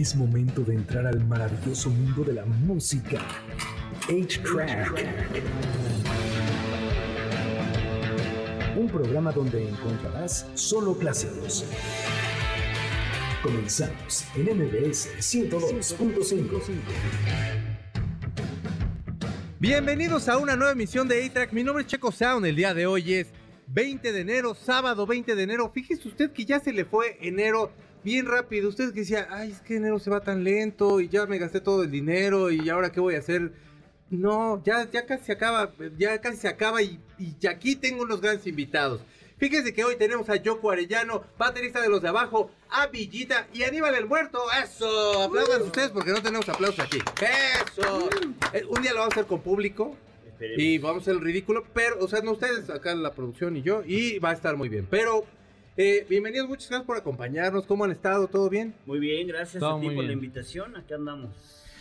Es momento de entrar al maravilloso mundo de la música. 8-Track. Un programa donde encontrarás solo clásicos. Comenzamos en MBS 102.5. Bienvenidos a una nueva emisión de A-Track. Mi nombre es Checo Sound. El día de hoy es 20 de enero, sábado 20 de enero. Fíjese usted que ya se le fue enero bien rápido. Usted que decía, ay, es que enero se va tan lento y ya me gasté todo el dinero y ahora qué voy a hacer. No, ya, ya casi se acaba, ya casi se acaba y, y aquí tengo unos grandes invitados. Fíjense que hoy tenemos a Yoko Arellano, baterista de los de abajo, a Villita y Aníbal el Muerto. ¡Eso! Aplaudan ustedes porque no tenemos aplausos aquí. ¡Eso! Eh, un día lo vamos a hacer con público. Y vamos a hacer el ridículo, pero, o sea, no ustedes, acá la producción y yo, y va a estar muy bien. Pero, eh, bienvenidos, muchas gracias por acompañarnos. ¿Cómo han estado? ¿Todo bien? Muy bien, gracias Todo a ti por la invitación. Acá andamos.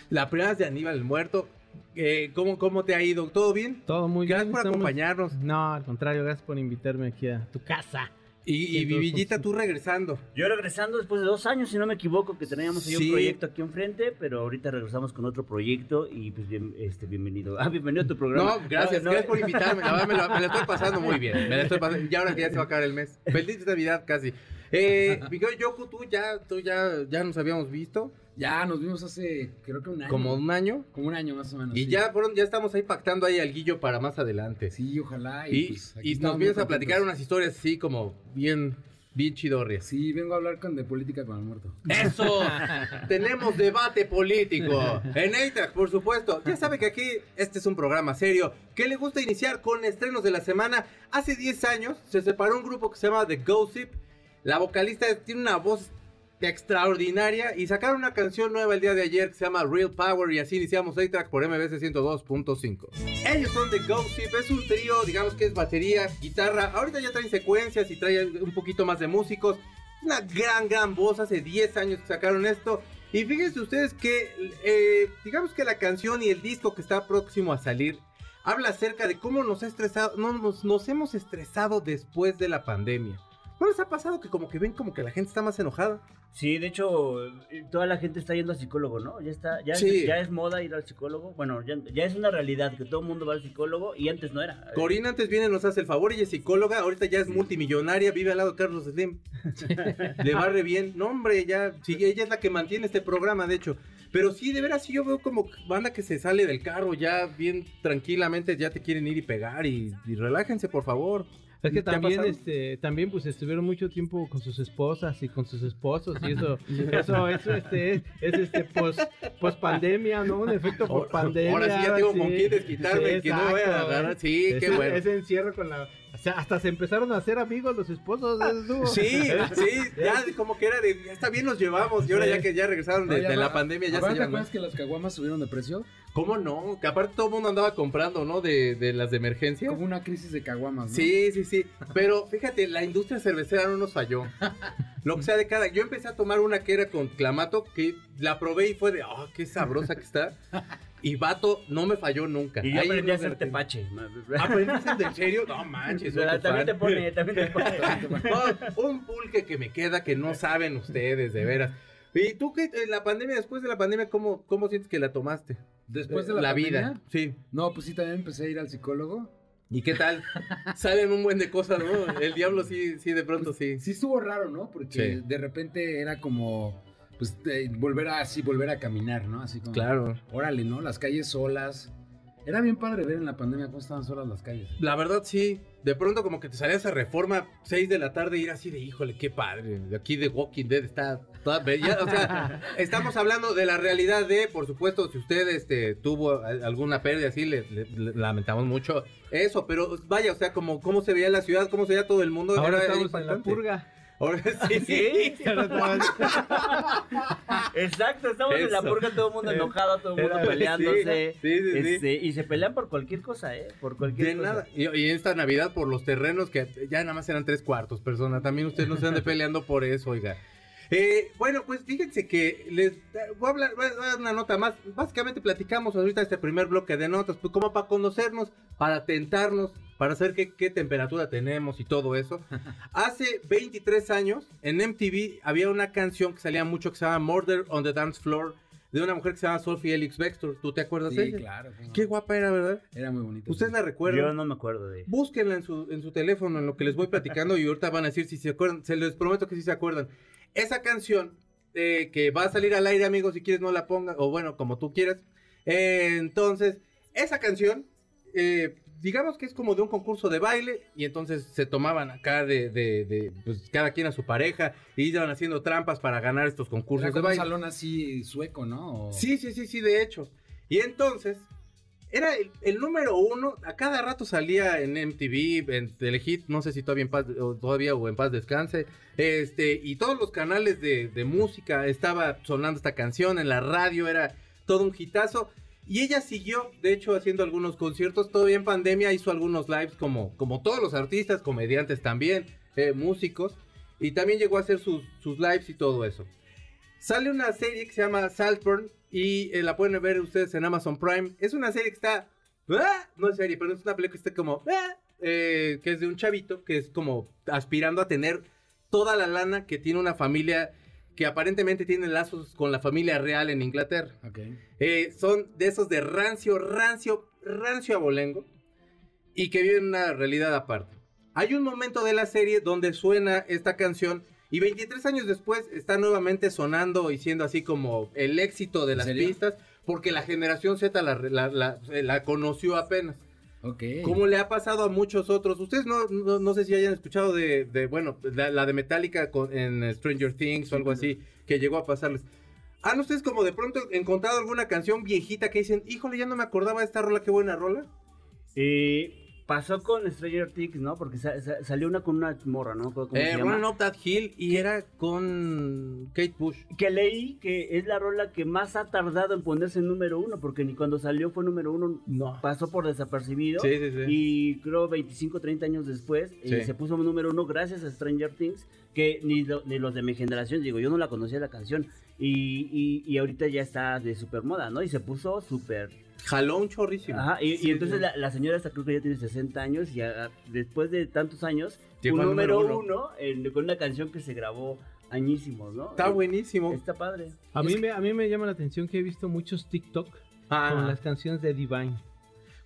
La primera es de Aníbal el Muerto. Eh, ¿cómo, ¿Cómo te ha ido? ¿Todo bien? Todo muy Gracias bien. por estamos- acompañarnos. No, al contrario, gracias por invitarme aquí a tu casa. Y, y Sí, todo Villita, con- tú regresando. Yo regresando después de dos años, si no me equivoco, que teníamos ahí Sí. un proyecto aquí enfrente, pero ahorita regresamos con otro proyecto y pues bien, este, bienvenido. Ah, bienvenido a tu programa. No, gracias, no, gracias por invitarme. La verdad, me, la, me la estoy pasando muy bien. Me la estoy pasando. Y ahora que ya se va a acabar el mes. Feliz Navidad casi. Eh, mi querido Yoko, tú ya, tú ya, ya nos habíamos visto. Ya nos vimos hace, creo que un año. Como un año. Como un año más o menos. Y sí. ya ya estamos ahí pactando ahí al guillo para más adelante. Sí, ojalá. Y, Y, pues, aquí y estamos nos vienes a platicar unas historias así como bien, bien chidorrias. Sí, vengo a hablar con de política con el muerto. Eso, tenemos debate político en A-Track, por supuesto. Ya sabe que aquí este es un programa serio que le gusta iniciar con estrenos de la semana. Hace 10 años se separó un grupo que se llama The Gossip. La vocalista tiene una voz extraordinaria y sacaron una canción nueva el día de ayer que se llama Real Power y así iniciamos A-Track por MBS 102.5. Ellos son The Gossip, es un trío, digamos que es batería, guitarra. Ahorita ya traen secuencias y traen un poquito más de músicos. Una gran, gran voz. Hace 10 años que sacaron esto. Y fíjense ustedes que, eh, digamos que la canción y el disco que está próximo a salir habla acerca de cómo nos ha estresado, no, nos hemos estresado después de la pandemia. ¿No les ha pasado que como que ven como que la gente está más enojada? Sí, de hecho, eh, toda la gente está yendo al psicólogo, ¿no? Ya está, ya, Sí. es, ya es moda ir al psicólogo. Bueno, ya, ya es una realidad que todo el mundo va al psicólogo y antes no era. Corina antes viene, nos hace el favor, ella es psicóloga, ahorita ya es multimillonaria, vive al lado de Carlos Slim. Le barre bien. No, hombre, ya, sí, ella es la que mantiene este programa, de hecho. Pero sí, de veras, sí, yo veo como banda que se sale del carro ya bien tranquilamente, ya te quieren ir y pegar y, y relájense, por favor. Es que ¿Te ha también, este, también pues estuvieron mucho tiempo con sus esposas y con sus esposos y eso, eso, eso, este, es, es este post, post pandemia, ¿no? Un efecto por Ahora- pandemia. ahora sí ya tengo con sí. quién desquitarme, Sí, que no voy a agarrar. Sí, qué bueno. Ese encierro con la, sea, hasta se empezaron a hacer amigos los esposos. eso estuvo- Sí, sí, ya como que era de, ya está bien nos llevamos y ahora ya que ya regresaron de, No, ya de va- la pandemia ya ¿Ahora se ¿Te acuerdas que las caguamas subieron de precio? ¿Cómo no? Que aparte todo el mundo andaba comprando, ¿no? De, de las de emergencia. Como una crisis de caguamas, ¿no? Sí, sí, sí. Pero fíjate, la industria cervecera no nos falló. Lo que sea de cada. Yo empecé a tomar una que era con clamato, que la probé y fue de, ah, qué sabrosa que está. Y vato, no me falló nunca. Y yo Ahí aprendí a hacer tepache. ¿Aprendiste de serio? No manches, tu también te pone, también te pone. No, un pulque que me queda que no saben ustedes, de veras. ¿Y tú qué? En la pandemia, después de la pandemia, ¿cómo, cómo sientes que la tomaste? Después de la, vida. pandemia, Sí. No, pues sí, también empecé a ir al psicólogo. ¿Y qué tal? Salen un buen de cosas, ¿no? El diablo sí, sí, de pronto sí. Sí estuvo raro, ¿no? Porque Sí. de repente era como, pues, de volver a, así, volver a caminar, ¿no? Así como, Claro. órale, ¿no? Las calles solas. Era bien padre ver en la pandemia cómo estaban solas las calles. La verdad sí, de pronto como que te salías a reforma 6 de la tarde y ir así de híjole, qué padre. De aquí de Walking Dead está toda bella. O sea, estamos hablando de la realidad de, por supuesto, si usted este, tuvo a- alguna pérdida así, le, le- le lamentamos mucho eso, pero vaya, o sea, como cómo se veía la ciudad, cómo se veía todo el mundo. Ahora era estamos en la purga. Ahora sí, Sí. Ahora estamos- Exacto, estamos en la purga, todo el mundo enojado, todo el mundo peleándose. sí, sí, sí. este, y se pelean por cualquier cosa, ¿eh? Por cualquier De cosa. nada. Y, y esta Navidad por los terrenos que ya nada más eran tres cuartos, persona. También ustedes no se ande peleando por eso, oiga. Eh, bueno, pues fíjense que les voy a hablar, voy a dar una nota más. Básicamente platicamos ahorita este primer bloque de notas, pues como para conocernos, para tentarnos, para saber qué, qué temperatura tenemos y todo eso. Hace 23 años en MTV había una canción que salía mucho que se llama Murder on the Dance Floor de una mujer que se llama Sophie Elix Bextor. ¿Tú te acuerdas de Sí, ella? claro. cómo no. Qué guapa era, ¿verdad? Era muy bonito. ¿Ustedes la Yo recuerdan? no me acuerdo de. Búsquenla en su, en su teléfono, en lo que les voy platicando y ahorita van a decir si se acuerdan. Se les prometo que sí se acuerdan. Esa canción eh, que va a salir al aire, amigos, si quieres no la ponga, o bueno, como tú quieras. Eh, entonces, esa canción, eh, digamos que es como de un concurso de baile y entonces se tomaban acá de, de, de, pues cada quien a su pareja y iban haciendo trampas para ganar estos concursos Era de como un baile. salón así sueco, ¿no? Sí, sí, sí, sí, de hecho. Y entonces, era el, el número uno, a cada rato salía en MTV, en Telehit, no sé si todavía en paz, o todavía o en paz descanse, este, y todos los canales de, de música estaba sonando esta canción, en la radio era todo un hitazo. Y ella siguió, de hecho, haciendo algunos conciertos, todavía en pandemia hizo algunos lives como, como todos los artistas, comediantes también, eh, músicos, y también llegó a hacer sus, lives y todo eso. Sale una serie que se llama Saltburn y eh, la pueden ver ustedes en Amazon Prime. Es una serie que está... ¡Ah! No es serie, pero es una película que está como... ¡Ah! eh, que es de un chavito que es como aspirando a tener toda la lana que tiene una familia que aparentemente tiene lazos con la familia real en Inglaterra. Ok. Eh, son de esos de rancio, rancio, rancio abolengo y que viven una realidad aparte. Hay un momento de la serie donde suena esta canción y 23 años después está nuevamente sonando y siendo así como el éxito de ¿En las pistas porque la generación Z la, la- la- eh, la conoció apenas. Ok. Como le ha pasado a muchos otros. Ustedes no, no, no sé si hayan escuchado de, de, bueno, la, la de Metallica con- en Stranger Things o algo así, que llegó a pasarles. ¿Han ustedes como de pronto encontrado alguna canción viejita que dicen, híjole, ya no me acordaba de esta rola, qué buena rola? Eh, pasó con Stranger Things, ¿no? Porque sa- sa- salió una con una morra, ¿no? ¿Cómo se Eh, llama? Running Up That Hill y era con Kate Bush. Que leí que es la rola que más ha tardado en ponerse en número uno, porque ni cuando salió fue número uno, No. pasó por desapercibido. Sí, sí, sí. Y creo 25, 30 años después eh, se puso número uno gracias a Stranger Things, que ni, lo- ni los de mi generación, digo, yo no la conocía la canción. Y, y, y ahorita ya está de super moda, ¿no? Y se puso súper... Jaló un chorrísimo. Ajá, y, entonces sí. la, la señora esta creo que ya tiene 60 años y después de tantos años, Llegó un número número uno, en- con una canción que se grabó añísimos, ¿no? Está buenísimo. Está padre. A mí, me, a mí me llama la atención que he visto muchos TikTok Ah, con las canciones de Divine.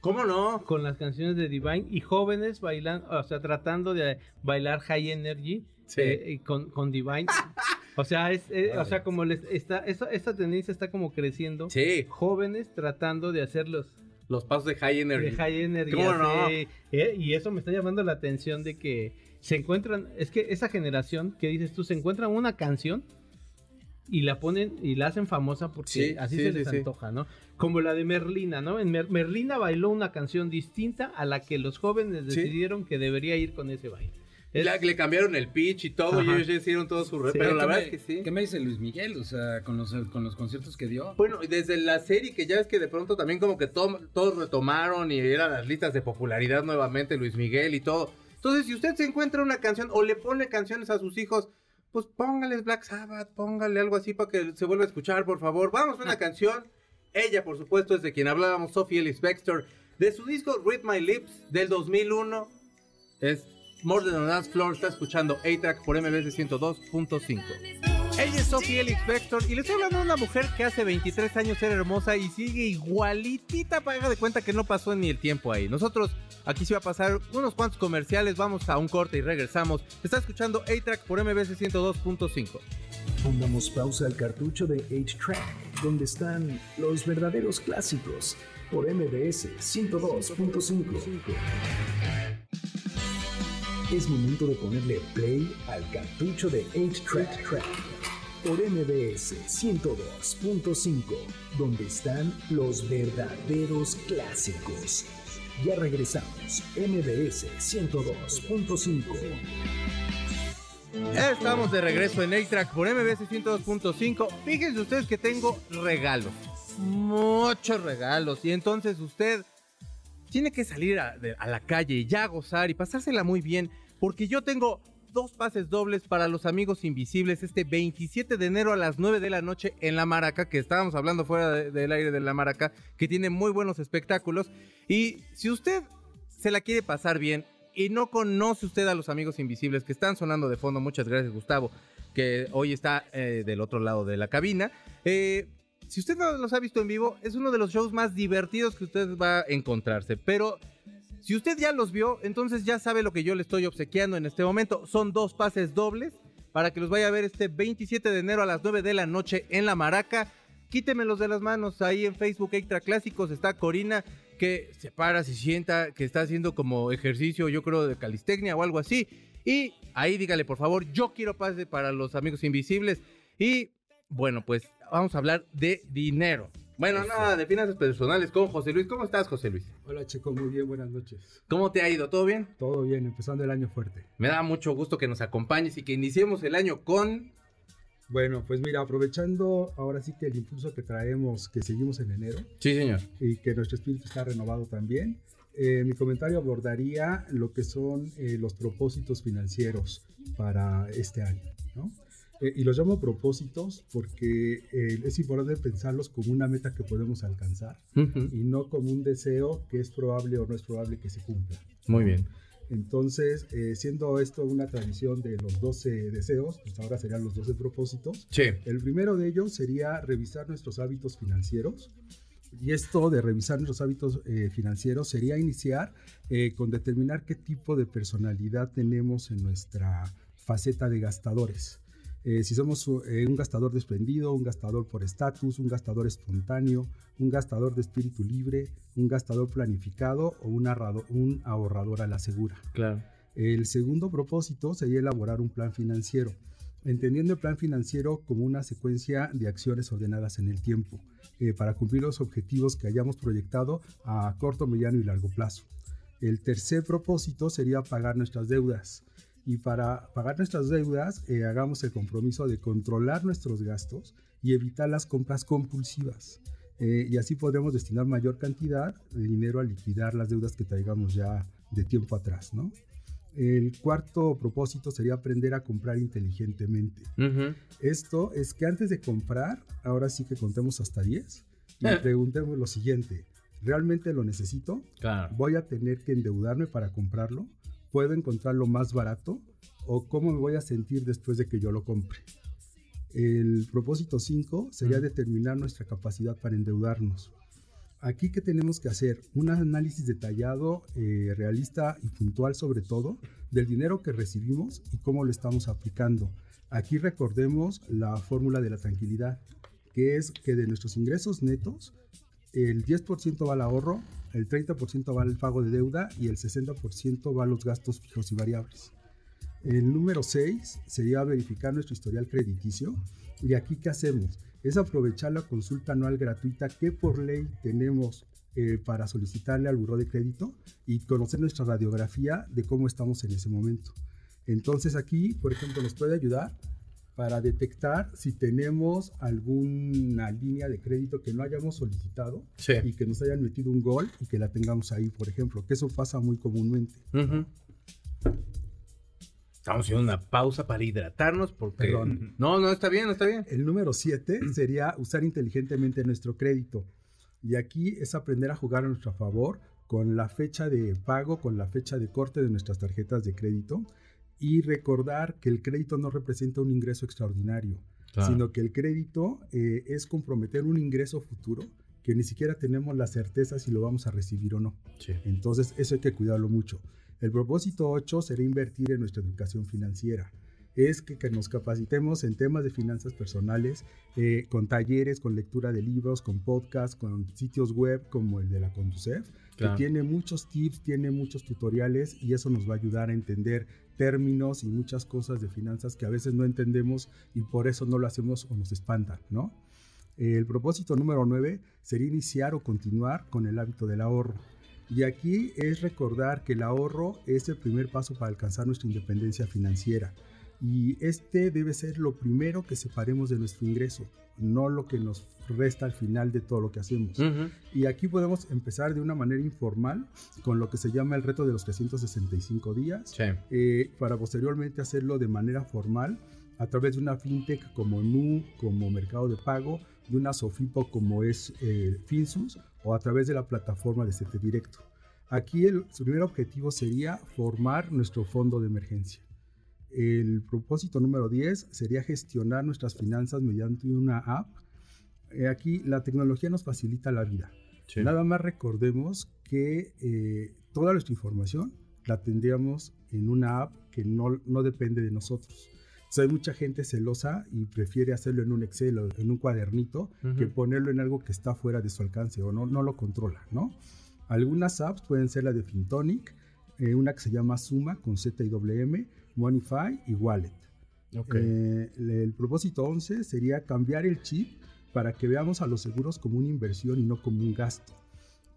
¿Cómo no? Con las canciones de Divine y jóvenes bailando, o sea, tratando de bailar high energy Sí. eh, con, con Divine. O sea, es, eh, o sea, como les está, esa- esta tendencia está como creciendo. Sí, Jóvenes tratando de hacerlos los pasos de High Energy. de high energy. ¿Cómo no? eh, y eso me está llamando la atención de que se encuentran, es que esa generación que dices tú, se encuentran una canción y la ponen y la hacen famosa porque Sí, así sí, se les antoja, ¿no? Como la de Merlina, ¿no? En Mer- Merlina bailó una canción distinta a la que los jóvenes decidieron que debería ir con ese baile. Es- La- le cambiaron el pitch y todo, y Ajá. ellos ya hicieron todo su... Sí. pero la ¿Qué verdad me- es que sí. ¿Qué me dice Luis Miguel? O sea, con los, con los conciertos que dio. Bueno, y desde la serie que ya ves que de pronto también como que to- todos retomaron y eran las listas de popularidad nuevamente, Luis Miguel y todo. Entonces, si usted se encuentra una canción o le pone canciones a sus hijos, pues póngales Black Sabbath, póngale algo así para que se vuelva a escuchar, por favor. Vamos a una canción. Ella, por supuesto, es de quien hablábamos, Sophie Ellis Bextor, de su disco Read My Lips del 2001. Es More Than a Dance Floor, está escuchando A-Track por MBS 102.5. Ella es Sophie Elix Vector y le estoy hablando de una mujer que hace 23 años era hermosa y sigue igualitita para haga de cuenta que no pasó ni el tiempo ahí. Nosotros aquí sí va a pasar unos cuantos comerciales, vamos a un corte y regresamos. Está escuchando A-Track por MBS 102.5. Pongamos pausa al cartucho de 8-Track, donde están los verdaderos clásicos, por MBS 102.5. Es momento de ponerle play al cartucho de 8-Track, por MBS 102.5, donde están los verdaderos clásicos. Ya regresamos, MBS 102.5. Estamos de regreso en A-Track por MBS 102.5. Fíjense ustedes que tengo regalos. Muchos regalos. Y entonces usted tiene que salir a, la calle y ya gozar y pasársela muy bien. Porque yo tengo dos pases dobles para los amigos invisibles este 27 de enero a las 9 de la noche en La Maraca, que estábamos hablando fuera de- del aire de La Maraca, que tiene muy buenos espectáculos. Y si usted se la quiere pasar bien y no conoce usted a los amigos invisibles que están sonando de fondo, muchas gracias Gustavo, que hoy está eh, del otro lado de la cabina. Eh, si usted no los ha visto en vivo, es uno de los shows más divertidos que usted va a encontrarse. Pero si usted ya los vio, entonces ya sabe lo que yo le estoy obsequiando en este momento. Son dos pases dobles para que los vaya a ver este 27 de enero a las 9 de la noche en La Maraca. Quítemelos de las manos. Ahí en Facebook Extra Clásicos está Corina que se para, se sienta, que está haciendo como ejercicio, yo creo, de calistecnia o algo así. Y ahí dígale, por favor, yo quiero pase para los amigos invisibles. Y bueno, pues vamos a hablar de dinero. Bueno, nada, de finanzas personales con José Luis. ¿Cómo estás, José Luis? Hola, Checo, muy bien, buenas noches. ¿Cómo te ha ido? ¿Todo bien? Todo bien, empezando el año fuerte. Me da mucho gusto que nos acompañes y que iniciemos el año con... Bueno, pues mira, aprovechando ahora sí que el impulso que traemos, que seguimos en enero. Sí, señor. Y que nuestro espíritu está renovado también. Eh, mi comentario abordaría lo que son eh, los propósitos financieros para este año, ¿no? Eh, y los llamo propósitos porque eh, es importante pensarlos como una meta que podemos alcanzar y no como un deseo que es probable o no es probable que se cumpla. Muy bien. Entonces, eh, siendo esto una tradición de los 12 deseos, pues ahora serían los 12 propósitos. Sí. El primero de ellos sería revisar nuestros hábitos financieros. Y esto de revisar nuestros hábitos financieros sería iniciar con determinar qué tipo de personalidad tenemos en nuestra faceta de gastadores. Eh, si somos eh, un gastador desprendido, un gastador por estatus, un gastador espontáneo, un gastador de espíritu libre, un gastador planificado o un, un ahorrador a la segura. Claro. El segundo propósito sería elaborar un plan financiero, entendiendo el plan financiero como una secuencia de acciones ordenadas en el tiempo, eh, para cumplir los objetivos que hayamos proyectado a corto, mediano y largo plazo. El tercer propósito sería pagar nuestras deudas y para pagar nuestras deudas eh, hagamos el compromiso de controlar nuestros gastos y evitar las compras compulsivas. Eh, y así podremos destinar mayor cantidad de dinero a liquidar las deudas que traigamos ya de tiempo atrás, ¿no? El cuarto propósito sería aprender a comprar inteligentemente. Esto es que antes de comprar, ahora sí que contemos hasta 10 y eh. preguntemos lo siguiente, ¿realmente lo necesito? Claro. ¿Voy a tener que endeudarme para comprarlo? Puedo encontrarlo más barato o cómo me voy a sentir después de que yo lo compre. El propósito 5 sería determinar nuestra capacidad para endeudarnos. Aquí que tenemos que hacer un análisis detallado, eh, realista y puntual sobre todo del dinero que recibimos y cómo lo estamos aplicando. Aquí recordemos la fórmula de la tranquilidad, que es que de nuestros ingresos netos, el 10% va al ahorro, el 30% va al pago de deuda y el 60% va a los gastos fijos y variables. El número 6 sería verificar nuestro historial crediticio. ¿Y aquí qué hacemos? Es aprovechar la consulta anual gratuita que por ley tenemos eh, para solicitarle al buró de crédito y conocer nuestra radiografía de cómo estamos en ese momento. Entonces aquí, por ejemplo, nos puede ayudar para detectar si tenemos alguna línea de crédito que no hayamos solicitado y que nos hayan metido un gol y que la tengamos ahí, por ejemplo, que eso pasa muy comúnmente. Estamos haciendo una pausa para hidratarnos porque... No, no, está bien, está bien. El número 7 sería usar inteligentemente nuestro crédito. Y aquí es aprender a jugar a nuestro favor con la fecha de pago, con la fecha de corte de nuestras tarjetas de crédito y recordar que el crédito no representa un ingreso extraordinario, sino que el crédito eh, es comprometer un ingreso futuro que ni siquiera tenemos la certeza si lo vamos a recibir o no. Entonces, eso hay que cuidarlo mucho. El propósito 8 será invertir en nuestra educación financiera. Es que, que nos capacitemos en temas de finanzas personales, eh, con talleres, con lectura de libros, con podcasts, con sitios web como el de la Conducef, que tiene muchos tips, tiene muchos tutoriales y eso nos va a ayudar a entender términos y muchas cosas de finanzas que a veces no entendemos y por eso no lo hacemos o nos espantan, ¿no? El propósito número 9 sería iniciar o continuar con el hábito del ahorro. Y aquí es recordar que el ahorro es el primer paso para alcanzar nuestra independencia financiera. Y este debe ser lo primero que separemos de nuestro ingreso, no lo que nos resta al final de todo lo que hacemos. Y aquí podemos empezar de una manera informal con lo que se llama el reto de los 365 días, eh, para posteriormente hacerlo de manera formal a través de una fintech como Nu, como Mercado de Pago, de una Sofipo como es eh, Finsus o a través de la plataforma de CT Directo. Aquí el, su primer objetivo sería formar nuestro fondo de emergencia. El propósito número 10 sería gestionar nuestras finanzas mediante una app. Eh, aquí la tecnología nos facilita la vida. Nada más recordemos que eh, toda nuestra información la tendríamos en una app que no, no depende de nosotros. O sea, hay mucha gente celosa y prefiere hacerlo en un Excel o en un cuadernito que ponerlo en algo que está fuera de su alcance o no, no lo controla, ¿no? Algunas apps pueden ser la de Fintonic, eh, una que se llama Suma con Z y WM, Monify y Wallet. Eh, el propósito 11 sería cambiar el chip para que veamos a los seguros como una inversión y no como un gasto.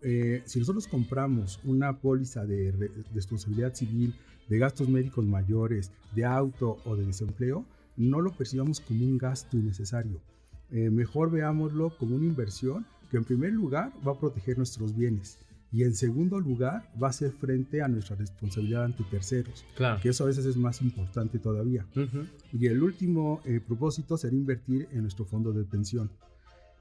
Eh, si nosotros compramos una póliza de, responsabilidad civil, de gastos médicos mayores, de auto o de desempleo, no lo percibamos como un gasto innecesario. Eh, mejor veámoslo como una inversión que en primer lugar va a proteger nuestros bienes y en segundo lugar va a ser frente a nuestra responsabilidad ante terceros, claro. que eso a veces es más importante todavía. Y el último eh, propósito será invertir en nuestro fondo de pensión.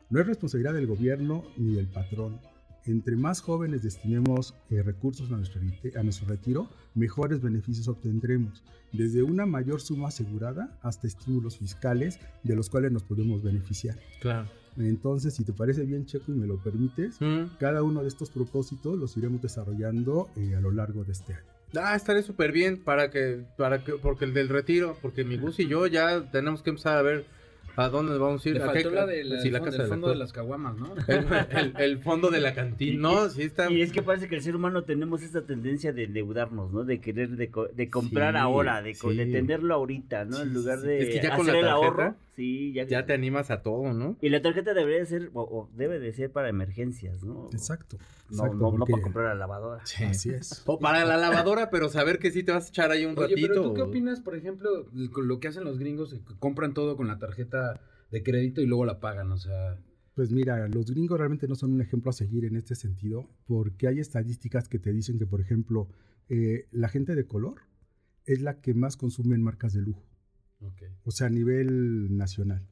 No es responsabilidad del gobierno ni del patrón, entre más jóvenes destinemos eh, recursos a nuestro, a nuestro retiro, mejores beneficios obtendremos, desde una mayor suma asegurada hasta estímulos fiscales de los cuales nos podemos beneficiar. Claro. Entonces, si te parece bien, Checo, y me lo permites, Mm. cada uno de estos propósitos los iremos desarrollando eh, a lo largo de este año. Ah, estaré súper bien para que, para que, porque el del retiro, porque mi Gus y yo ya tenemos que empezar a ver a dónde vamos a ir. Le ¿A qué- la de la- sí, la el casa del fondo de las caguamas, ¿no? el, el- el fondo de la cantina. No, sí está. Y es que parece que el ser humano tenemos esta tendencia de endeudarnos, ¿no? De querer de, co- de comprar Sí, ahora, de, sí. tenerlo ahorita, ¿no? en lugar de Es que ya con hacer la el ahorro. Sí, ya, Ya te animas a todo, ¿no? Y la tarjeta debería de ser, o, o debe de ser para emergencias, ¿no? Exacto. No, exacto, no, no porque- para comprar la lavadora. Así es. O para la lavadora, pero saber que sí te vas a echar ahí un Oye, ratito. pero ¿tú qué opinas, por ejemplo, con lo que hacen los gringos, que compran todo con la tarjeta de crédito y luego la pagan? O sea, Pues mira, los gringos realmente no son un ejemplo a seguir en este sentido, porque hay estadísticas que te dicen que, por ejemplo, eh, la gente de color es la que más consume en marcas de lujo, o sea, a nivel nacional.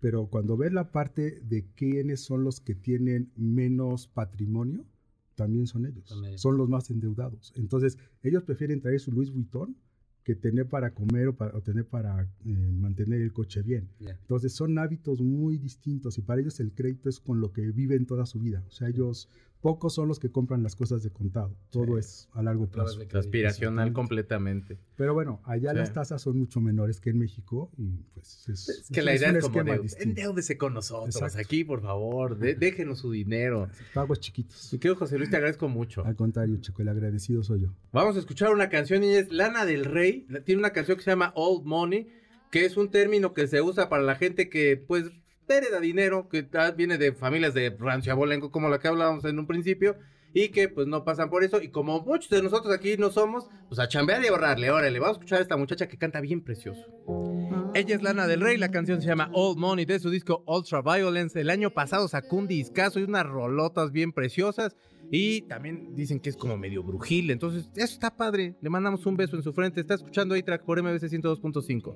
Pero cuando ves la parte de quiénes son los que tienen menos patrimonio, también son ellos. Son ellos. Son los más endeudados. Entonces, ellos prefieren traer su Louis Vuitton que tener para comer o, para, o tener para eh, mantener el coche bien. Entonces son hábitos muy distintos y para ellos el crédito es con lo que viven toda su vida. O sea, ellos pocos son los que compran las cosas de contado. Todo Sí. es a largo plazo. Aspiracional completamente. Pero bueno, allá Sí. las tasas son mucho menores que en México y pues es, Es que es- la es idea un es como de, con nosotros. Exacto. Aquí, por favor, de- déjenos su dinero. Pagos chiquitos. Mi querido José Luis, te agradezco mucho. Al contrario, Checo, el agradecido soy yo. Vamos a escuchar una canción y es Lana del Rey. Tiene una canción que se llama Old Money, que es un término que se usa para la gente que, pues, hereda dinero, que viene de familias de rancio abolengo, como la que hablábamos en un principio, y que, pues, no pasan por eso. Y como muchos de nosotros aquí no somos, pues, a chambear y ahorrarle. Órale, vamos a escuchar a esta muchacha que canta bien precioso. Ella es Lana del Rey, la canción se llama Old Money de su disco Ultra Violence. El año pasado sacó un discazo y unas rolotas bien preciosas. Y también dicen que es como medio brujil. Entonces, eso está padre. Le mandamos un beso en su frente. Está escuchando A-Track por MBC 102.5.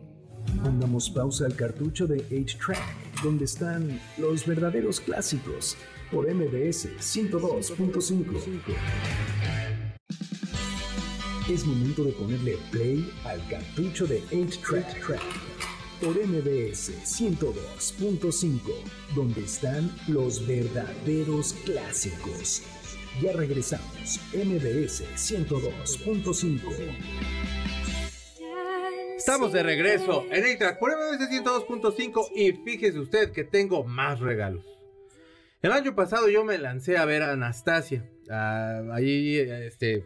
Pongamos pausa al cartucho de 8-Track, donde están los verdaderos clásicos, por MBS 102.5. Es momento de ponerle play al cartucho de 8-Track, por MBS 102.5, donde están los verdaderos clásicos. Ya regresamos, MBS 102.5. Estamos de regreso en A-Track por MBC 102.5 y fíjese usted que tengo más regalos. El año pasado yo me lancé a ver a Anastasia. ah, ahí, este,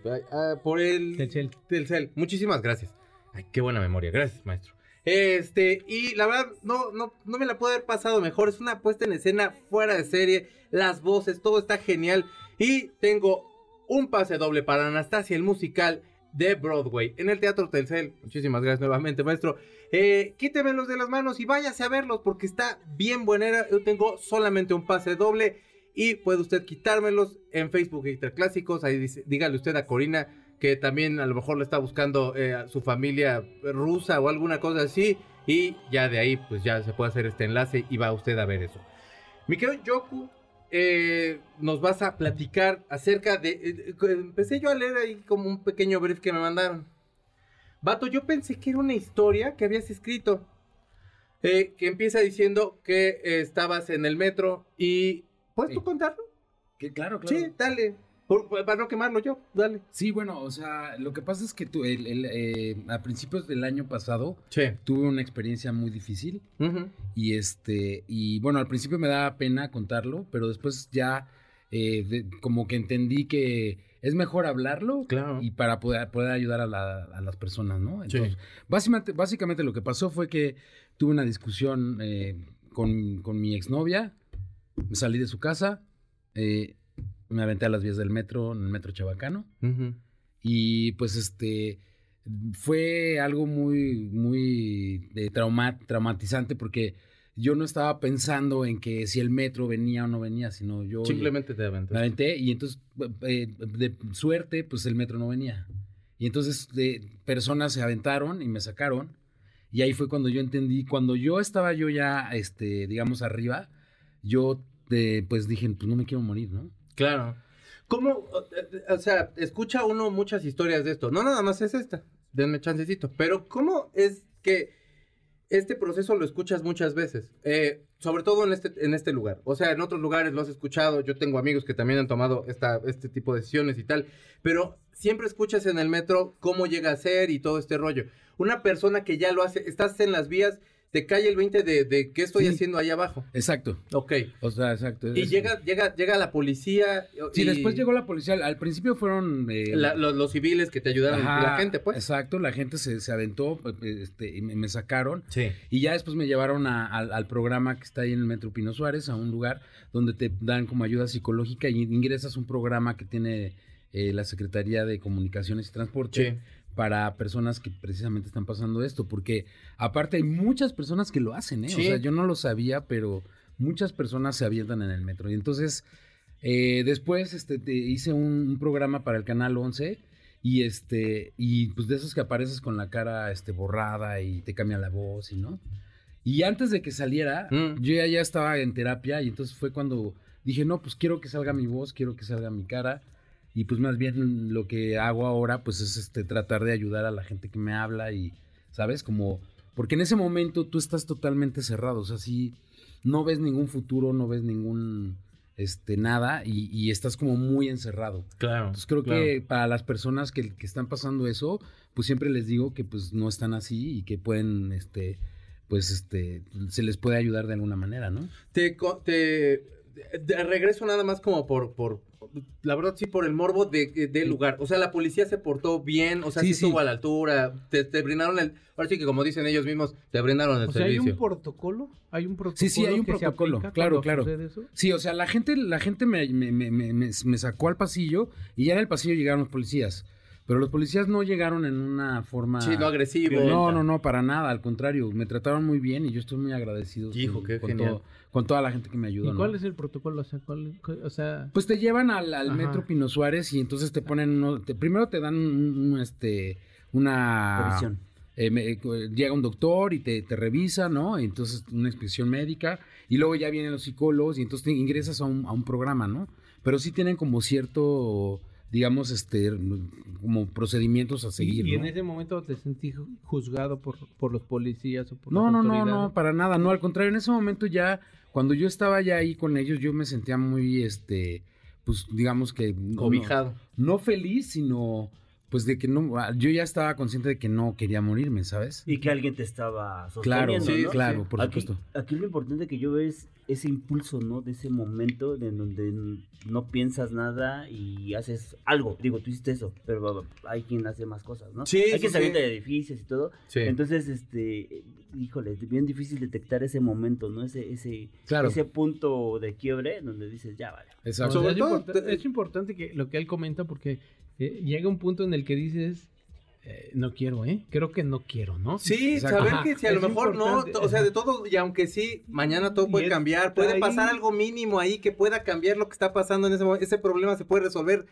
por el Telcel. Telcel. Muchísimas gracias. Ay, qué buena memoria. Gracias, maestro. Este, y la verdad, no, no, no me la puedo haber pasado mejor. Es una puesta en escena fuera de serie. Las voces, todo está genial. Y tengo un pase doble para Anastasia, el musical de Broadway, en el Teatro Telcel. Muchísimas gracias nuevamente, maestro. Eh, quítemelos de las manos y váyase a verlos porque está bien buenera. Yo tengo solamente un pase doble y puede usted quitármelos en Facebook Clásicos. Ahí dígale usted a Corina que también a lo mejor le está buscando eh, a su familia rusa o alguna cosa así. Y ya de ahí, pues ya se puede hacer este enlace y va usted a ver eso. Mi querido Yoku, eh, nos vas a platicar acerca de... empecé yo a leer ahí como un pequeño brief que me mandaron. Vato, yo pensé que era una historia que habías escrito. eh, que empieza diciendo que eh, estabas en el metro y... ¿Puedes tú contarlo? Que claro, claro. Sí, dale. Por- para no quemarlo yo, dale. Sí, bueno, o sea, lo que pasa es que tú, el- el, eh, a principios del año pasado Sí. tuve una experiencia muy difícil y este y bueno, al principio me daba pena contarlo, pero después ya eh, de- como que entendí que es mejor hablarlo Claro. y para poder, poder ayudar a, la- a las personas, ¿no? Sí. Entonces, básicamente, básicamente lo que pasó fue que tuve una discusión eh, con, con mi exnovia, me salí de su casa, eh, me aventé a las vías del metro, en el metro Chabacano, y pues este fue algo muy, muy eh, trauma- traumatizante porque yo no estaba pensando en que si el metro venía o no venía, sino yo Simplemente te me aventaste. aventé y entonces eh, de suerte pues el metro no venía. Y entonces de, personas se aventaron y me sacaron y ahí fue cuando yo entendí, cuando yo estaba yo ya, este, digamos, arriba, yo eh, pues dije, pues no me quiero morir, ¿no? Claro. ¿Cómo? O sea, escucha uno muchas historias de esto. No nada más es esta. Denme chancecito. Pero ¿cómo es que este proceso lo escuchas muchas veces? Eh, sobre todo en este, en este lugar. O sea, en otros lugares lo has escuchado. Yo tengo amigos que también han tomado esta, este tipo de decisiones y tal. Pero siempre escuchas en el metro cómo llega a ser y todo este rollo. Una persona que ya lo hace, estás en las vías, te cae el 20 de, de qué estoy Sí. haciendo ahí abajo. Exacto. Ok. O sea, exacto. Y llega, llega, llega la policía. Sí, y- después llegó la policía. Al principio fueron... eh, La- los, los civiles que te ayudaron, ajá, la gente, pues. Exacto, la gente se, se aventó eh, este, y me, me sacaron. Sí. Y ya después me llevaron a- al- al programa que está ahí en el Metro Pino Suárez, a un lugar donde te dan como ayuda psicológica y ingresas a un programa que tiene eh, la Secretaría de Comunicaciones y Transporte Sí. Para personas que precisamente están pasando esto, porque aparte hay muchas personas que lo hacen, ¿eh? Sí. O sea, yo no lo sabía, pero muchas personas se avientan en el metro. Y entonces, eh, después este, te- hice un, un programa para el Canal 11 y este y pues de esos que apareces con la cara este borrada y te cambia la voz y no y antes de que saliera Mm. yo ya, ya estaba en terapia y entonces fue cuando dije no pues quiero que salga mi voz quiero que salga mi cara y pues más bien lo que hago ahora pues es este tratar de ayudar a la gente que me habla y sabes como porque en ese momento tú estás totalmente cerrado o sea sí no ves ningún futuro no ves ningún este nada y, y estás como muy encerrado Claro. entonces creo claro. que para las personas que, que están pasando eso, pues siempre les digo que pues no están así y que pueden, este, pues este, se les puede ayudar de alguna manera, ¿no? Te, de regreso nada más como por, por, la verdad sí, por el morbo de, del lugar. O sea, la policía se portó bien, o sea, sí, Sí, sí. estuvo a la altura, te, te brindaron el, ahora sí que como dicen ellos mismos, te brindaron el O sea, hay servicio. un protocolo, hay un protocolo. Sí, sí, hay un protocolo, claro, claro. eso. Sí, o sea, la gente, la gente me, me, me, me- me- me sacó al pasillo y ya en el pasillo llegaron los policías. Pero los policías no llegaron en una forma... Sí, no agresivo. No, no, no, para nada, al contrario, me trataron muy bien y yo estoy muy agradecido Hijo, con, qué con todo- con toda la gente que me ayudó. ¿Y ¿no? cuál es el protocolo? O sea, ¿cuál- o sea Pues te llevan al, metro Pino Suárez y entonces te ponen uno, te- primero te dan un, un, este una Revisión. eh, me- eh, llega un doctor y te, te revisa, ¿no? Y entonces una inspección médica y luego ya vienen los psicólogos y entonces te ingresas a un, a un programa, ¿no? Pero sí tienen como cierto, digamos, este, como procedimientos a seguir, y, en ¿no? ese momento te sentí ju- juzgado por, por los policías o por No, las no, no, autoridades? no, para nada, no, al contrario, en ese momento ya, cuando yo estaba ya ahí con ellos, yo me sentía muy, este, pues digamos que... no- Cobijado. no feliz, sino pues de que no, ah, yo ya estaba consciente de que no quería morirme, ¿sabes? Y que alguien te estaba Claro, sosteniendo, sí, ¿no? claro, sí. por aquí, supuesto. aquí lo importante que yo veo es ese impulso, ¿no? De ese momento de donde no piensas nada y haces algo. Digo, tú hiciste eso, pero hay quien hace más cosas, ¿no? Sí, hay sí, quien se sí. avienta de edificios y todo. Sí. Entonces, este, híjole, es bien difícil detectar ese momento, ¿no? Ese, ese, Claro. ese punto de quiebre donde dices, ya vale. O Exacto. sea, es, todo, es importante que lo que él comenta porque eh, llega un punto en el que dices, eh, no quiero, ¿eh? Creo que no quiero, ¿no? Sí, Exacto. saber Ajá, que si a lo mejor no, o sea, de todo, y aunque sí, mañana todo puede cambiar, puede ahí- pasar algo mínimo ahí que pueda cambiar lo que está pasando en ese momento, ese problema se puede resolver